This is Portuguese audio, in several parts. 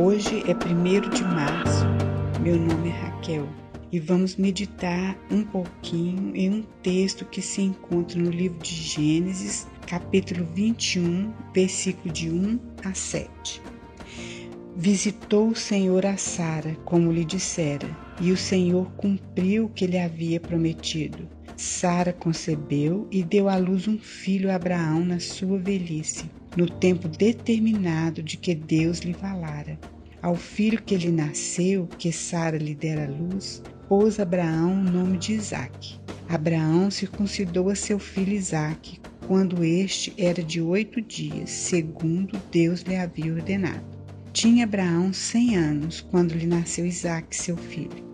Hoje é 1 de março, meu nome é Raquel e vamos meditar um pouquinho em um texto que se encontra no livro de Gênesis, capítulo 21, versículo de 1 a 7. Visitou o Senhor a Sara, como lhe dissera, e o Senhor cumpriu o que lhe havia prometido. Sara concebeu e deu à luz um filho a Abraão na sua velhice, no tempo determinado de que Deus lhe falara. Ao filho que lhe nasceu, que Sara lhe dera luz, pôs Abraão o nome de Isaque. Abraão circuncidou a seu filho Isaque, quando este era de oito dias, segundo Deus lhe havia ordenado. Tinha Abraão cem anos quando lhe nasceu Isaque, seu filho.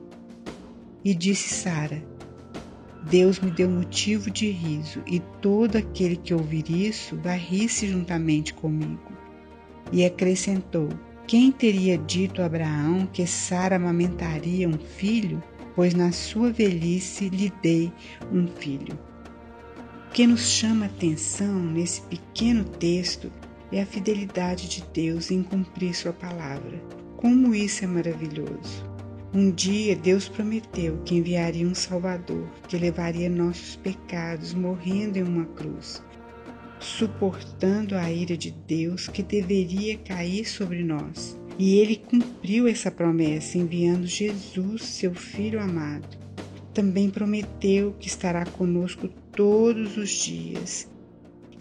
E disse Sara: Deus me deu motivo de riso, e todo aquele que ouvir isso vai rir-se juntamente comigo. E acrescentou: Quem teria dito a Abraão que Sara amamentaria um filho? Pois na sua velhice lhe dei um filho. O que nos chama atenção nesse pequeno texto é a fidelidade de Deus em cumprir Sua palavra. Como isso é maravilhoso! Um dia Deus prometeu que enviaria um Salvador que levaria nossos pecados morrendo em uma cruz, suportando a ira de Deus que deveria cair sobre nós. E ele cumpriu essa promessa enviando Jesus, seu Filho amado. Também prometeu que estará conosco todos os dias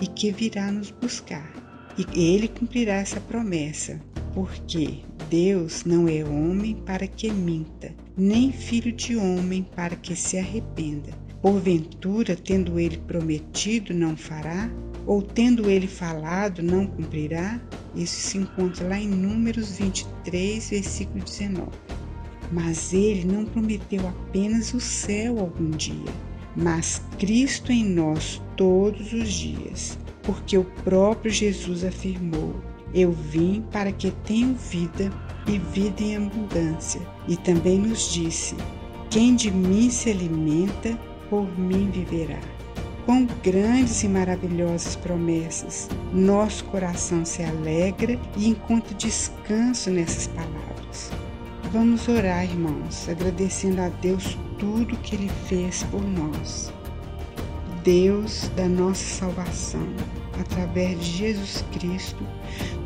e que virá nos buscar. E ele cumprirá essa promessa, porque Deus não é homem para que minta, nem filho de homem para que se arrependa. Porventura, tendo ele prometido, não fará? Ou tendo ele falado, não cumprirá? Isso se encontra lá em Números 23, versículo 19. Mas ele não prometeu apenas o céu algum dia, mas Cristo em nós todos os dias, porque o próprio Jesus afirmou: eu vim para que tenham vida e vida em abundância. E também nos disse: Quem de mim se alimenta, por mim viverá. Quão grandes e maravilhosas promessas! Nosso coração se alegra e encontra descanso nessas palavras. Vamos orar, irmãos, agradecendo a Deus tudo que Ele fez por nós. Deus da nossa salvação, através de Jesus Cristo,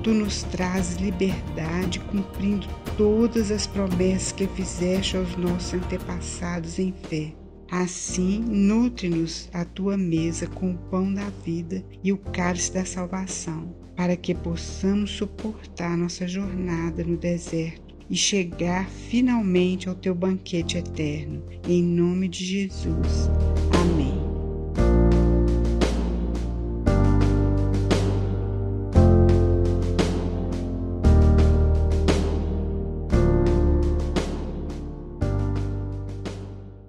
tu nos trazes liberdade, cumprindo todas as promessas que fizeste aos nossos antepassados em fé. Assim, nutre-nos a tua mesa com o pão da vida e o cálice da salvação, para que possamos suportar nossa jornada no deserto e chegar finalmente ao teu banquete eterno. Em nome de Jesus.